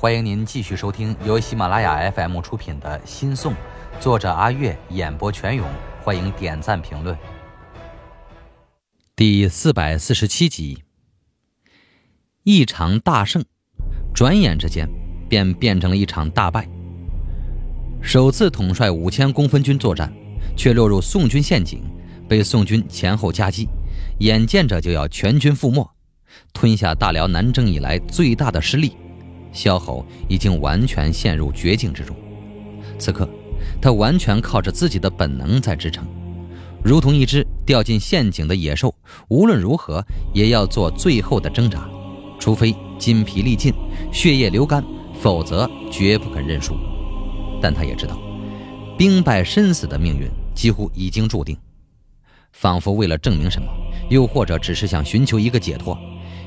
欢迎您继续收听由喜马拉雅 FM 出品的《新宋》，作者阿月，演播全勇。欢迎点赞评论。第四百四十七集，一场大胜，转眼之间便变成了一场大败。首次统帅五千公分军作战，却落入宋军陷阱，被宋军前后夹击，眼见着就要全军覆没。吞下大辽南征以来最大的失利，萧侯已经完全陷入绝境之中。此刻，他完全靠着自己的本能在支撑，如同一只掉进陷阱的野兽，无论如何也要做最后的挣扎，除非筋疲力尽、血液流干，否则绝不肯认输。但他也知道，兵败身死的命运几乎已经注定。仿佛为了证明什么，又或者只是想寻求一个解脱。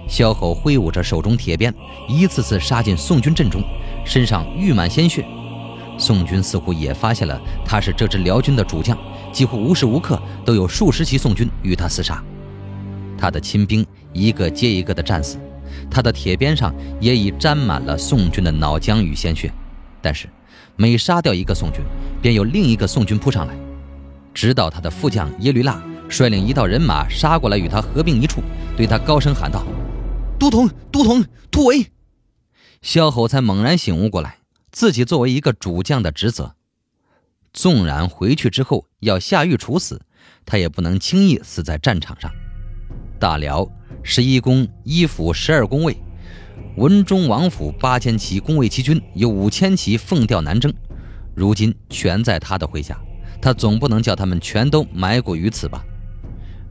萧侯挥舞着手中铁鞭，一次次杀进宋军阵中，身上溢满鲜血。宋军似乎也发现了他是这支辽军的主将，几乎无时无刻都有数十骑宋军与他厮杀。他的亲兵一个接一个的战死，他的铁鞭上也已沾满了宋军的脑浆与鲜血。但是，每杀掉一个宋军，便有另一个宋军扑上来，直到他的副将耶律腊率领一道人马杀过来与他合并一处，对他高声喊道。都统，都统，突围！萧侯才猛然醒悟过来，自己作为一个主将的职责，纵然回去之后要下狱处死，他也不能轻易死在战场上。大辽十一宫一府十二宫卫，文中王府八千骑宫卫骑军有五千骑奉调南征，如今全在他的麾下，他总不能叫他们全都埋骨于此吧？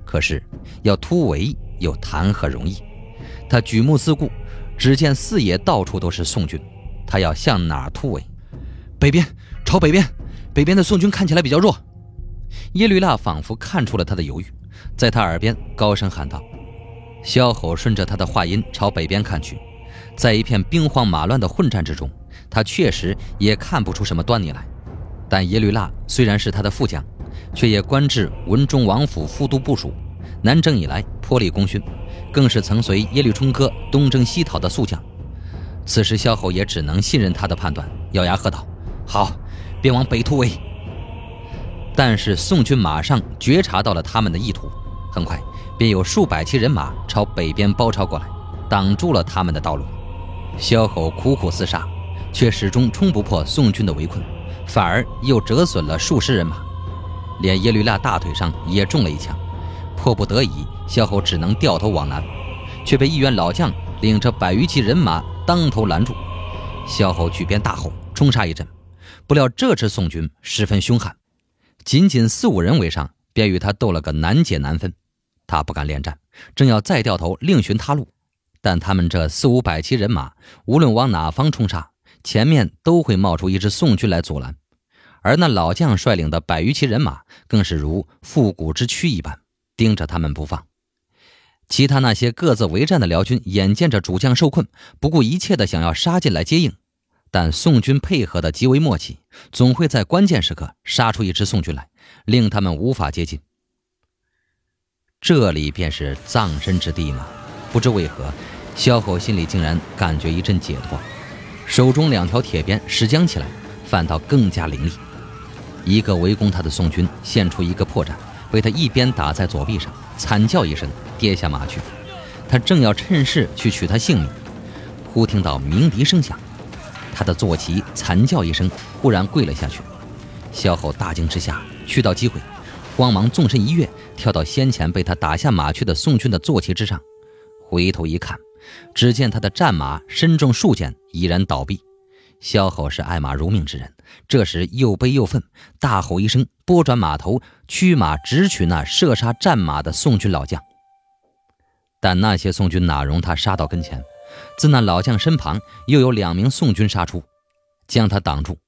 可是要突围，又谈何容易？他举目四顾，只见四野到处都是宋军，他要向哪突围？北边，朝北边。北边的宋军看起来比较弱。耶律腊仿佛看出了他的犹豫，在他耳边高声喊道：“萧吼顺着他的话音朝北边看去，在一片兵荒马乱的混战之中，他确实也看不出什么端倪来。但耶律腊虽然是他的副将，却也官至文中王府副都部署，南征以来颇立功勋。”更是曾随耶律冲哥东征西讨的宿将，此时萧侯也只能信任他的判断，咬牙喝道：“好，便往北突围。”但是宋军马上觉察到了他们的意图，很快便有数百骑人马朝北边包抄过来，挡住了他们的道路。萧侯苦苦厮杀，却始终冲不破宋军的围困，反而又折损了数十人马，连耶律腊大腿上也中了一枪。迫不得已，萧侯只能掉头往南，却被一员老将领着百余骑人马当头拦住。萧侯举鞭大吼，冲杀一阵，不料这支宋军十分凶悍，仅仅四五人围上，便与他斗了个难解难分。他不敢恋战，正要再掉头另寻他路，但他们这四五百骑人马，无论往哪方冲杀，前面都会冒出一支宋军来阻拦，而那老将率领的百余骑人马，更是如复古之躯一般。盯着他们不放，其他那些各自为战的辽军眼见着主将受困，不顾一切的想要杀进来接应，但宋军配合的极为默契，总会在关键时刻杀出一支宋军来，令他们无法接近。这里便是葬身之地吗？不知为何，萧后心里竟然感觉一阵解脱，手中两条铁鞭使将起来，反倒更加凌厉。一个围攻他的宋军现出一个破绽。被他一鞭打在左臂上，惨叫一声，跌下马去。他正要趁势去取他性命，忽听到鸣笛声响，他的坐骑惨叫一声，忽然跪了下去。萧后大惊之下，去到机会，慌忙纵身一跃，跳到先前被他打下马去的宋军的坐骑之上。回头一看，只见他的战马身中数箭，已然倒毙。萧后是爱马如命之人，这时又悲又愤，大吼一声，拨转马头，驱马直取那射杀战马的宋军老将。但那些宋军哪容他杀到跟前？自那老将身旁又有两名宋军杀出，将他挡住。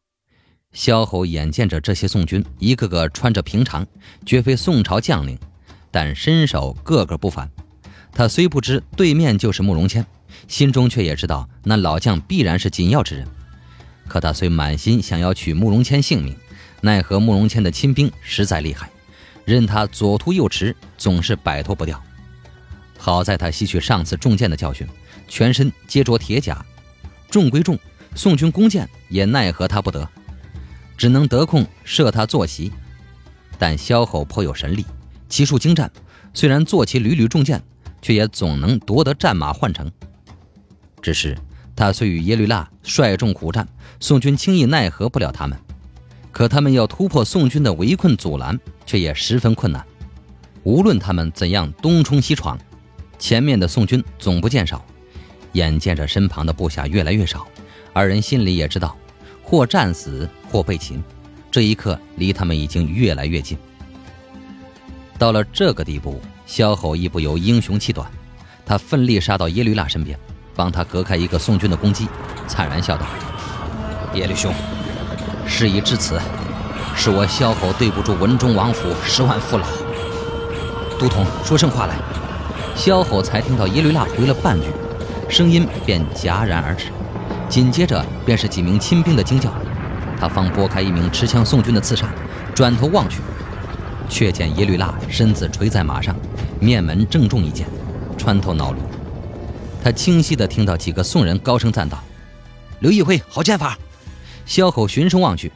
萧侯眼见着这些宋军一个个穿着平常，绝非宋朝将领，但身手个个不凡。他虽不知对面就是慕容谦，心中却也知道那老将必然是紧要之人。可他虽满心想要取慕容谦性命，奈何慕容谦的亲兵实在厉害，任他左突右驰，总是摆脱不掉。好在他吸取上次中箭的教训，全身皆着铁甲，重归重，宋军弓箭也奈何他不得，只能得空射他坐骑。但萧吼颇有神力，骑术精湛，虽然坐骑屡屡中箭，却也总能夺得战马换乘。只是他虽与耶律腊率众苦战，宋军轻易奈何不了他们。可他们要突破宋军的围困阻拦，却也十分困难。无论他们怎样东冲西闯，前面的宋军总不见少。眼见着身旁的部下越来越少，二人心里也知道，或战死，或被擒。这一刻，离他们已经越来越近。到了这个地步，萧吼亦不由英雄气短，他奋力杀到耶律腊身边，帮他隔开一个宋军的攻击，灿然笑道：“耶律兄，事已至此，是我萧吼对不住文忠王府十万父老。都统说声话来。”萧吼才听到耶律腊回了半句，声音便戛然而止，紧接着便是几名亲兵的惊叫。他方拨开一名持枪宋军的刺杀，转头望去，却见耶律腊身子垂在马上，面门正中一箭，穿透脑颅。他清晰地听到几个宋人高声赞道：“刘义辉，好剑法！”萧口循声望去，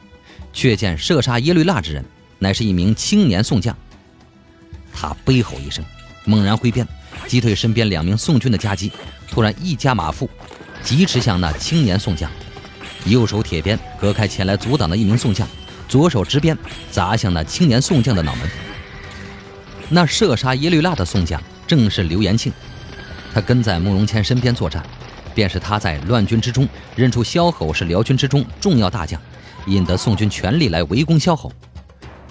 却见射杀耶律腊之人，乃是一名青年宋将。他悲吼一声，猛然挥鞭，击退身边两名宋军的夹击，突然一加马腹，疾驰向那青年宋将。右手铁鞭隔开前来阻挡的一名宋将，左手执鞭砸向那青年宋将的脑门。那射杀耶律腊的宋将正是刘延庆，他跟在慕容谦身边作战，便是他在乱军之中认出萧吼是辽军之中重要大将，引得宋军全力来围攻萧吼。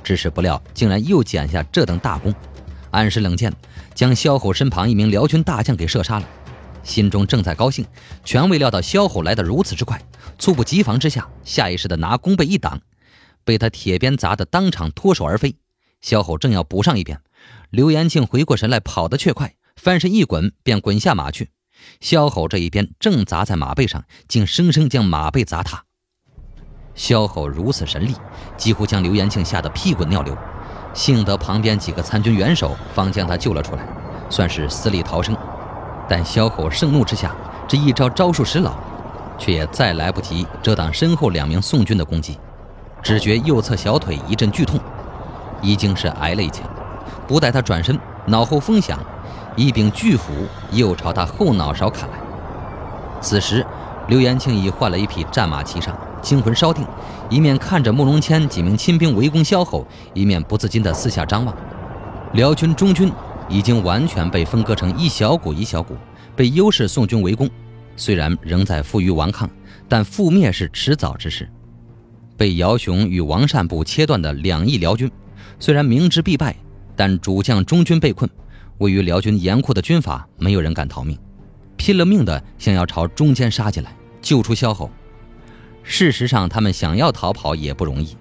只是不料竟然又捡下这等大功，暗使冷箭将萧吼身旁一名辽军大将给射杀了。心中正在高兴，全未料到萧吼来得如此之快，猝不及防之下，下意识的拿弓背一挡，被他铁鞭砸得当场脱手而飞。萧吼正要补上一鞭，刘延庆回过神来，跑得却快，翻身一滚便滚下马去。萧吼这一鞭正砸在马背上，竟生生将马背砸塌。萧吼如此神力，几乎将刘延庆吓得屁滚尿流，幸得旁边几个参军援手，方将他救了出来，算是死里逃生。但萧吼盛怒之下，这一招招数使老，却也再来不及遮挡身后两名宋军的攻击，只觉右侧小腿一阵剧痛，已经是挨了一枪。不待他转身，脑后风响，一柄巨斧又朝他后脑勺砍来。此时，刘延庆已换了一匹战马骑上，惊魂稍定，一面看着慕容谦几名亲兵围攻萧后，一面不自禁地四下张望。辽军中军。已经完全被分割成一小股一小股，被优势宋军围攻。虽然仍在负隅顽抗，但覆灭是迟早之事。被姚雄与王善部切断的两翼辽军，虽然明知必败，但主将中军被困，位于辽军严酷的军法，没有人敢逃命，拼了命的想要朝中间杀进来，救出萧吼。事实上，他们想要逃跑也不容易，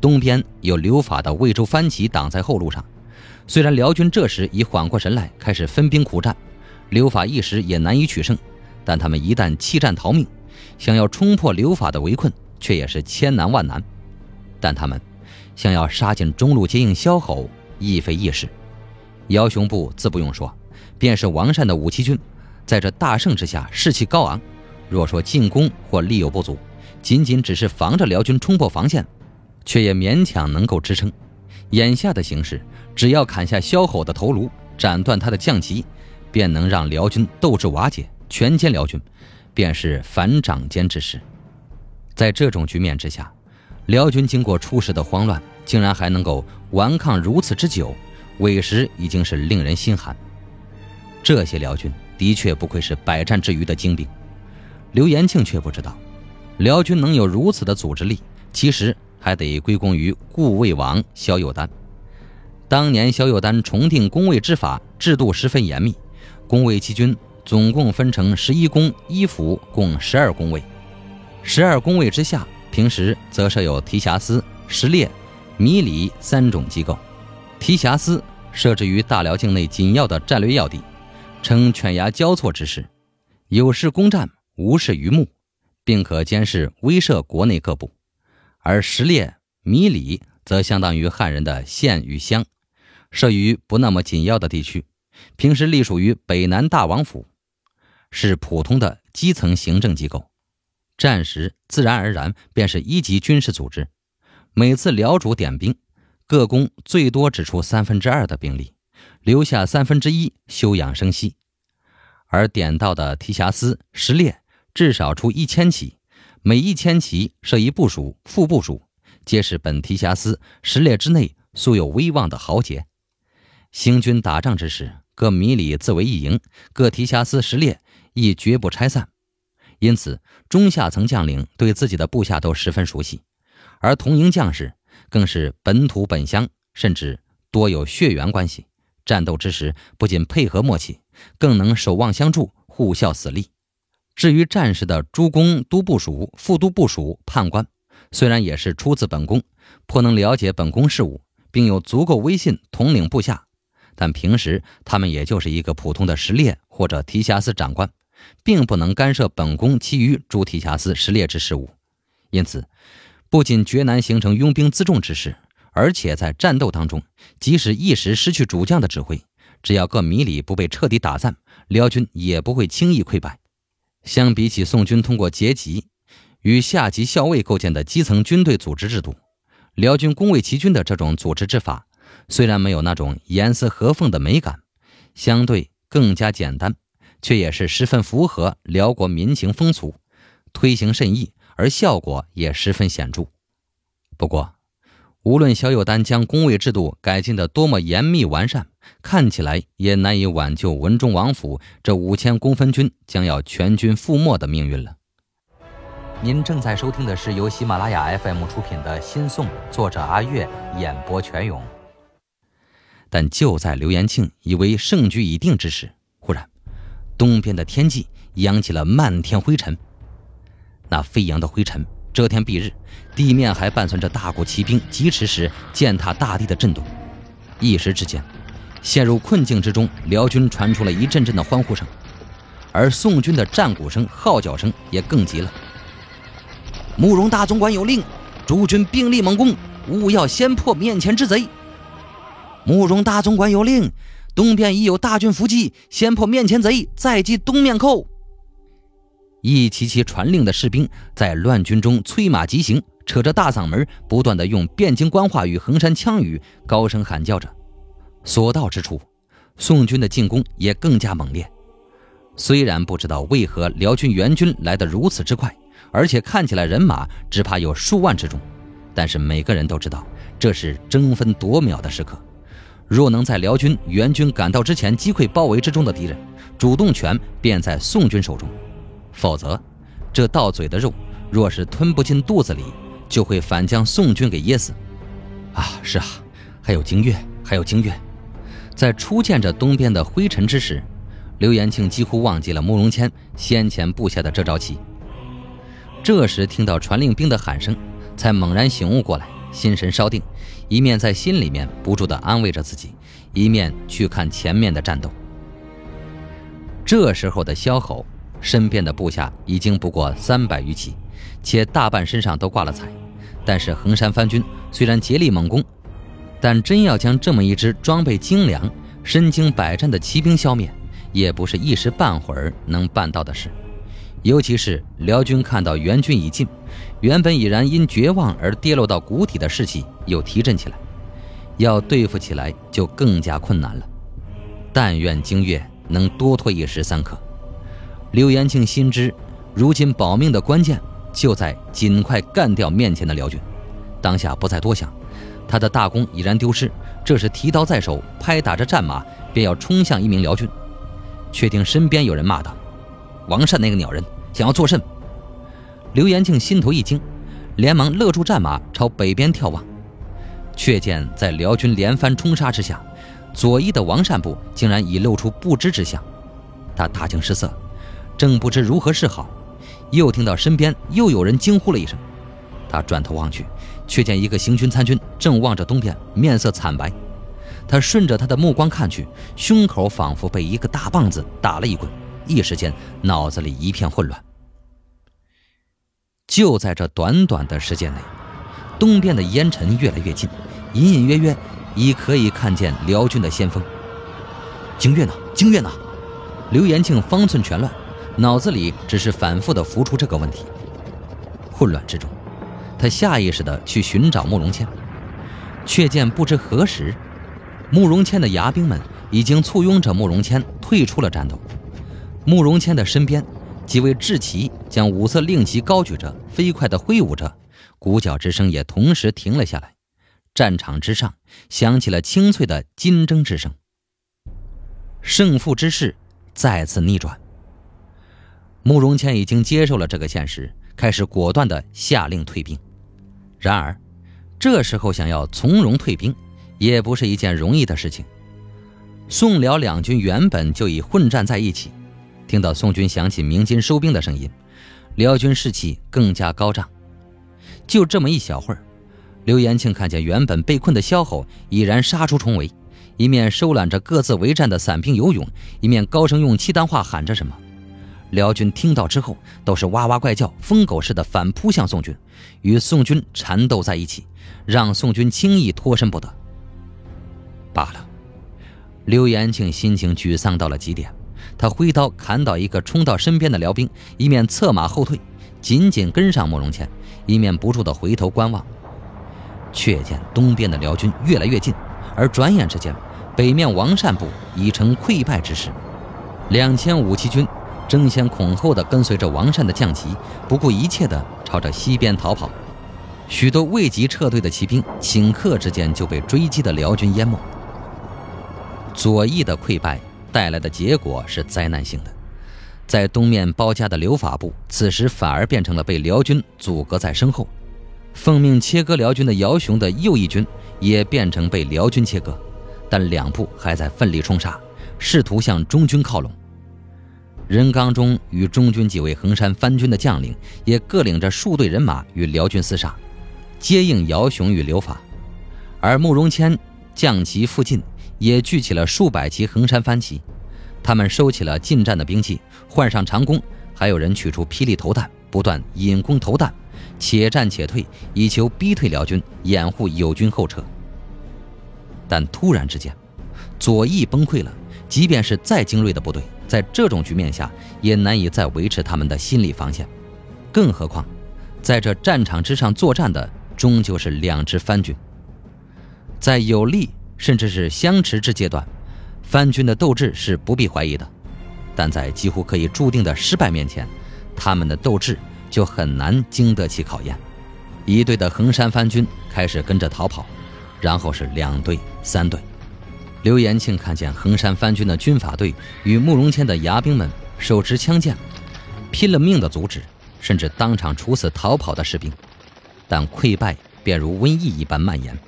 东边有刘法的魏州番旗挡在后路上。虽然辽军这时已缓过神来，开始分兵苦战，刘法一时也难以取胜，但他们一旦弃战逃命，想要冲破刘法的围困，却也是千难万难。但他们想要杀进中路接应萧吼，亦非易事。姚雄部自不用说，便是王善的武七军，在这大胜之下士气高昂。若说进攻或力有不足，仅仅只是防着辽军冲破防线，却也勉强能够支撑。眼下的形势。只要砍下萧吼的头颅，斩断他的将旗，便能让辽军斗志瓦解，全歼辽军，便是反掌间之事。在这种局面之下，辽军经过初时的慌乱，竟然还能够顽抗如此之久，委实已经是令人心寒。这些辽军的确不愧是百战之余的精兵。刘延庆却不知道，辽军能有如此的组织力，其实还得归功于顾魏王萧友丹。当年萧友丹重定宫卫之法，制度十分严密。宫卫七军总共分成十一宫一府，共十二宫卫。十二宫卫之下，平时则设有提辖司、十列、米里三种机构。提辖司设置于大辽境内紧要的战略要地，称犬牙交错之势，有事攻占，无事于目，并可监视威慑国内各部。而石列、米里则相当于汉人的县与乡。设于不那么紧要的地区，平时隶属于北南大王府，是普通的基层行政机构。战时自然而然便是一级军事组织，每次辽主点兵，各宫最多只出三分之二的兵力，留下三分之一休养生息，而点到的提辖司、十列至少出一千骑，每一千骑设一部署、副部署，皆是本提辖司、十列之内素有威望的豪杰。行军打仗之时，各迷里自为一营，各提辖司、十列亦绝不拆散。因此，中下层将领对自己的部下都十分熟悉，而同营将士更是本土本乡，甚至多有血缘关系。战斗之时，不仅配合默契，更能守望相助，互效死力。至于战时的诸公、都部署、副都部署、判官，虽然也是出自本宫，颇能了解本宫事务，并有足够威信统领部下。但平时他们也就是一个普通的实列或者提辖司长官，并不能干涉本宫其余诸提辖司实列之事务。因此，不仅绝难形成拥兵自重之势，而且在战斗当中，即使一时失去主将的指挥，只要各迷里不被彻底打散，辽军也不会轻易溃败。相比起宋军通过阶级与下级校尉构建的基层军队组织制度，辽军攻卫齐军的这种组织之法。虽然没有那种严丝合缝的美感，相对更加简单，却也是十分符合辽国民情风俗，推行甚易，而效果也十分显著。不过，无论小友丹将工卫制度改进的多么严密完善，看起来也难以挽救文忠王府这五千公分军将要全军覆没的命运了。您正在收听的是由喜马拉雅 FM 出品的《新宋》，作者阿月演播全勇。但就在刘延庆以为胜局已定之时，忽然，东边的天际扬起了漫天灰尘。那飞扬的灰尘遮天蔽日，地面还伴随着大股骑兵疾驰时践踏大地的震动。一时之间，陷入困境之中，辽军传出了一阵阵的欢呼声，而宋军的战鼓声、号角声也更急了。慕容大总管有令，诸军兵力猛攻，务要先破面前之贼。慕容大总管有令，东边已有大军伏击，先破面前贼，再击东面寇。一齐齐传令的士兵在乱军中催马疾行，扯着大嗓门，不断的用汴京官话与衡山羌语高声喊叫着。所到之处，宋军的进攻也更加猛烈。虽然不知道为何辽军援军来得如此之快，而且看起来人马只怕有数万之众，但是每个人都知道这是争分夺秒的时刻。若能在辽军援军赶到之前击溃包围之中的敌人，主动权便在宋军手中；否则，这到嘴的肉若是吞不进肚子里，就会反将宋军给噎死。啊，是啊，还有京月，还有京月。在初见着东边的灰尘之时，刘延庆几乎忘记了慕容谦先前布下的这招棋。这时听到传令兵的喊声，才猛然醒悟过来。心神稍定，一面在心里面不住地安慰着自己，一面去看前面的战斗。这时候的萧吼身边的部下已经不过三百余骑，且大半身上都挂了彩。但是衡山番军虽然竭力猛攻，但真要将这么一支装备精良、身经百战的骑兵消灭，也不是一时半会儿能办到的事。尤其是辽军看到援军已近，原本已然因绝望而跌落到谷底的士气又提振起来，要对付起来就更加困难了。但愿精月能多拖一时三刻。刘延庆心知，如今保命的关键就在尽快干掉面前的辽军，当下不再多想，他的大功已然丢失，这时提刀在手，拍打着战马，便要冲向一名辽军，却听身边有人骂道。王善那个鸟人想要作甚？刘延庆心头一惊，连忙勒住战马，朝北边眺望，却见在辽军连番冲杀之下，左翼的王善部竟然已露出不知之相。他大惊失色，正不知如何是好，又听到身边又有人惊呼了一声。他转头望去，却见一个行军参军正望着东边，面色惨白。他顺着他的目光看去，胸口仿佛被一个大棒子打了一棍。一时间，脑子里一片混乱。就在这短短的时间内，东边的烟尘越来越近，隐隐约约已可以看见辽军的先锋。京月呢？京月呢？刘延庆方寸全乱，脑子里只是反复的浮出这个问题。混乱之中，他下意识地去寻找慕容谦，却见不知何时，慕容谦的牙兵们已经簇拥着慕容谦退出了战斗。慕容谦的身边，几位智骑将五色令旗高举着，飞快地挥舞着，鼓角之声也同时停了下来。战场之上响起了清脆的金筝之声。胜负之势再次逆转。慕容谦已经接受了这个现实，开始果断地下令退兵。然而，这时候想要从容退兵，也不是一件容易的事情。宋辽两军原本就已混战在一起，听到宋军响起鸣金收兵的声音，辽军士气更加高涨。就这么一小会儿，刘延庆看见原本被困的萧侯已然杀出重围，一面收揽着各自为战的散兵游勇，一面高声用契丹话喊着什么。辽军听到之后，都是哇哇怪叫，疯狗似的反扑向宋军，与宋军缠斗在一起，让宋军轻易脱身不得。罢了，刘延庆心情沮丧到了极点，他挥刀砍倒一个冲到身边的辽兵，一面策马后退，紧紧跟上慕容谦，一面不住的回头观望。却见东边的辽军越来越近，而转眼之间，北面王善部已成溃败之势，两千五骑军。争先恐后地跟随着王善的降旗，不顾一切地朝着西边逃跑。许多未及撤退的骑兵，顷刻之间就被追击的辽军淹没。左翼的溃败带来的结果是灾难性的，在东面包夹的刘法部，此时反而变成了被辽军阻隔在身后。奉命切割辽军的姚雄的右翼军，也变成被辽军切割，但两部还在奋力冲杀，试图向中军靠拢。任刚中与中军几位衡山藩军的将领也各领着数队人马与辽军厮杀，接应姚雄与刘法。而慕容谦将旗附近也聚起了数百骑衡山藩旗，他们收起了近战的兵器，换上长弓，还有人取出霹雳投弹，不断引弓投弹，且战且退，以求逼退辽军，掩护友军后撤。但突然之间，左翼崩溃了，即便是再精锐的部队。在这种局面下，也难以再维持他们的心理防线，更何况，在这战场之上作战的终究是两支藩军。在有利甚至是相持之阶段，藩军的斗志是不必怀疑的；但在几乎可以注定的失败面前，他们的斗志就很难经得起考验。一队的衡山藩军开始跟着逃跑，然后是两队、三队。刘延庆看见衡山藩军的军法队与慕容谦的牙兵们手持枪剑，拼了命的阻止，甚至当场处死逃跑的士兵，但溃败便如瘟疫一般蔓延，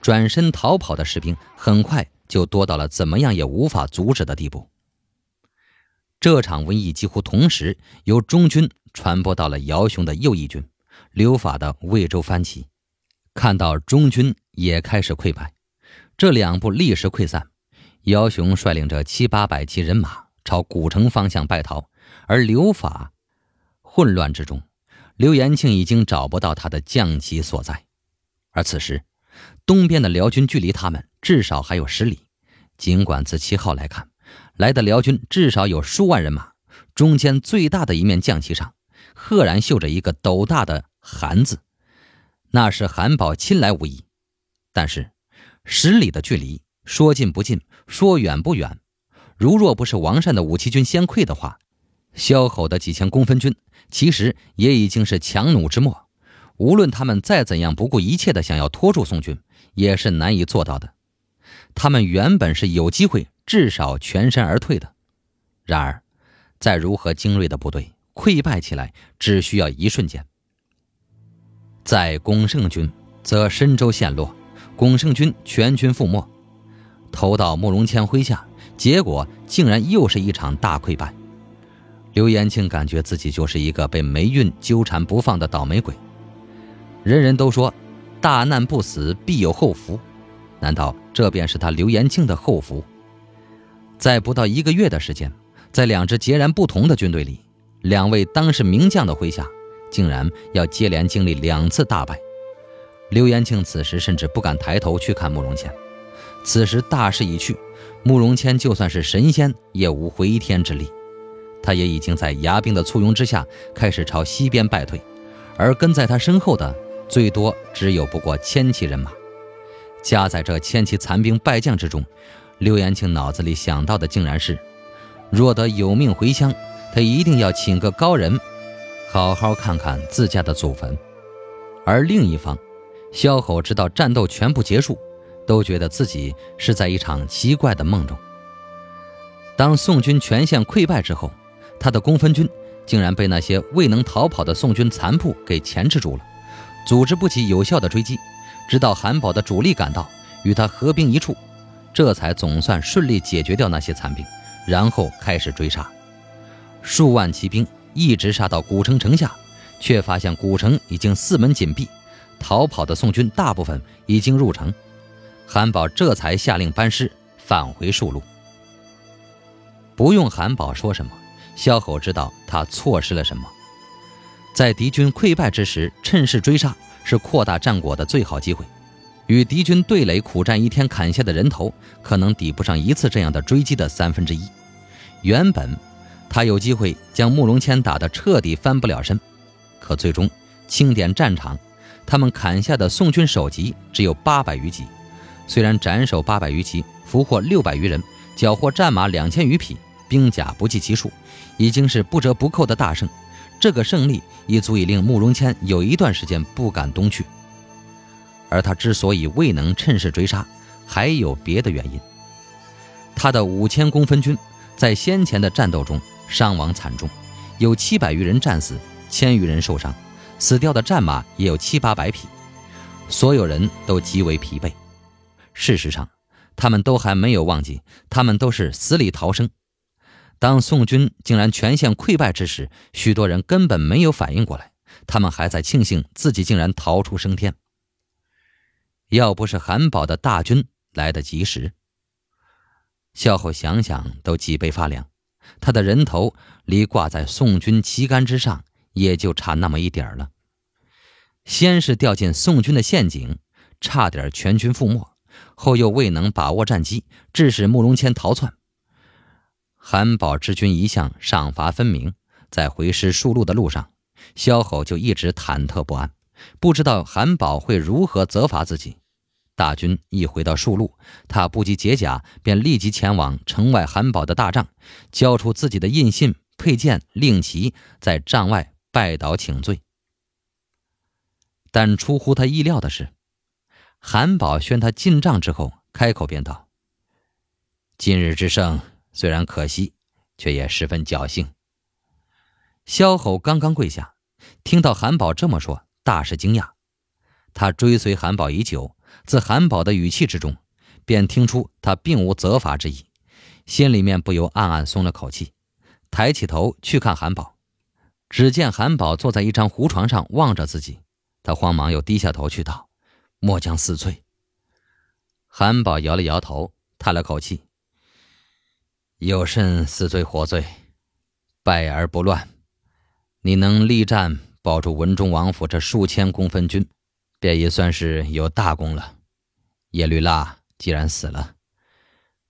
转身逃跑的士兵很快就多到了怎么样也无法阻止的地步。这场瘟疫几乎同时由中军传播到了姚雄的右翼军，刘法的魏州藩旗，看到中军也开始溃败。这两部立时溃散，姚雄率领着七八百骑人马朝古城方向败逃，而刘法混乱之中，刘延庆已经找不到他的将旗所在。而此时，东边的辽军距离他们至少还有十里，尽管自旗号来看，来的辽军至少有数万人马，中间最大的一面将旗上，赫然绣着一个斗大的“韩”字，那是韩宝亲来无疑。但是。十里的距离，说近不近，说远不远。如若不是王善的五七军先溃的话，萧吼的几千公分军其实也已经是强弩之末。无论他们再怎样不顾一切的想要拖住宋军，也是难以做到的。他们原本是有机会至少全身而退的。然而，再如何精锐的部队溃败起来，只需要一瞬间。在巩胜军，则深州陷落。巩胜军全军覆没，投到慕容谦麾下，结果竟然又是一场大溃败。刘延庆感觉自己就是一个被霉运纠缠不放的倒霉鬼。人人都说，大难不死必有后福，难道这便是他刘延庆的后福？在不到一个月的时间，在两支截然不同的军队里，两位当世名将的麾下，竟然要接连经历两次大败。刘延庆此时甚至不敢抬头去看慕容谦。此时大势已去，慕容谦就算是神仙也无回天之力。他也已经在牙兵的簇拥之下开始朝西边败退，而跟在他身后的最多只有不过千骑人马。夹在这千骑残兵败将之中，刘延庆脑子里想到的竟然是：若得有命回乡，他一定要请个高人，好好看看自家的祖坟。而另一方，萧吼直到战斗全部结束，都觉得自己是在一场奇怪的梦中。当宋军全线溃败之后，他的公分军竟然被那些未能逃跑的宋军残部给钳制住了，组织不起有效的追击。直到韩宝的主力赶到，与他合兵一处，这才总算顺利解决掉那些残兵，然后开始追杀。数万骑兵一直杀到古城城下，却发现古城已经四门紧闭，逃跑的宋军大部分已经入城。韩宝这才下令班师返回戍路。不用韩宝说什么，萧吼知道他错失了什么，在敌军溃败之时趁势追杀。是扩大战果的最好机会，与敌军对垒苦战一天砍下的人头，可能抵不上一次这样的追击的三分之一。原本他有机会将慕容谦打得彻底翻不了身，可最终清点战场，他们砍下的宋军首级只有八百余级。虽然斩首八百余级，俘获六百余人，缴获战马两千余匹，兵甲不计其数，已经是不折不扣的大胜。这个胜利已足以令慕容谦有一段时间不敢东去，而他之所以未能趁势追杀，还有别的原因。他的五千公分军在先前的战斗中伤亡惨重，有七百余人战死，千余人受伤，死掉的战马也有七八百匹，所有人都极为疲惫。事实上，他们都还没有忘记，他们都是死里逃生。当宋军竟然全线溃败之时，许多人根本没有反应过来，他们还在庆幸自己竟然逃出升天。要不是韩宝的大军来得及时，萧后想想都脊背发凉。他的人头离挂在宋军旗杆之上也就差那么一点了。先是掉进宋军的陷阱，差点全军覆没；后又未能把握战机，致使慕容谦逃窜。韩宝之军一向赏罚分明，在回师数路的路上，萧吼就一直忐忑不安，不知道韩宝会如何责罚自己。大军一回到数路，他不及解甲，便立即前往城外韩宝的大帐，交出自己的印信、佩剑、令旗，在帐外拜倒请罪。但出乎他意料的是，韩宝宣他进帐之后，开口便道：“今日之胜。”虽然可惜，却也十分侥幸。萧吼刚刚跪下，听到韩宝这么说，大是惊讶。他追随韩宝已久，自韩宝的语气之中，便听出他并无责罚之意，心里面不由暗暗松了口气，抬起头去看韩宝。只见韩宝坐在一张胡床上望着自己，他慌忙又低下头去道：“末将死罪。”韩宝摇了摇头，叹了口气。有甚死罪活罪，败而不乱。你能力战保住文忠王府这数千公分军，便也算是有大功了。叶绿蜡既然死了，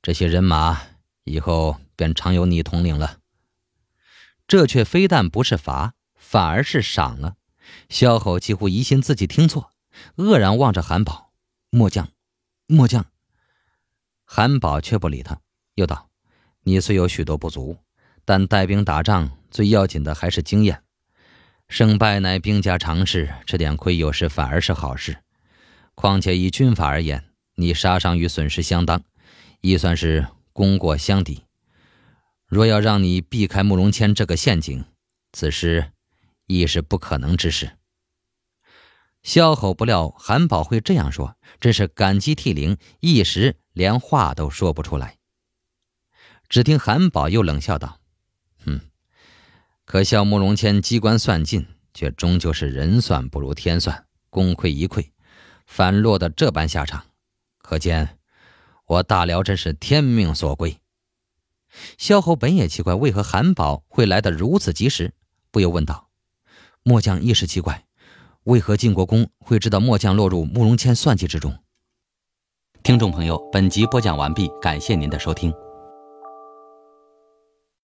这些人马以后便常由你统领了。这却非但不是罚，反而是赏了。萧吼几乎疑心自己听错，愕然望着韩宝：“末将，末将。”韩宝却不理他，又道。你虽有许多不足，但带兵打仗最要紧的还是经验。胜败乃兵家常事，吃点亏有时反而是好事。况且以军法而言，你杀伤与损失相当，亦算是功过相抵。若要让你避开慕容谦这个陷阱，此时亦是不可能之事。萧吼不料韩宝会这样说，真是感激涕零，一时连话都说不出来。只听韩宝又冷笑道：“哼，可笑慕容谦机关算尽，却终究是人算不如天算，功亏一篑，反落得这般下场。可见我大辽真是天命所归。”萧侯本也奇怪，为何韩宝会来得如此及时，不由问道：“末将亦是奇怪，为何晋国公会知道末将落入慕容谦算计之中？”听众朋友，本集播讲完毕，感谢您的收听。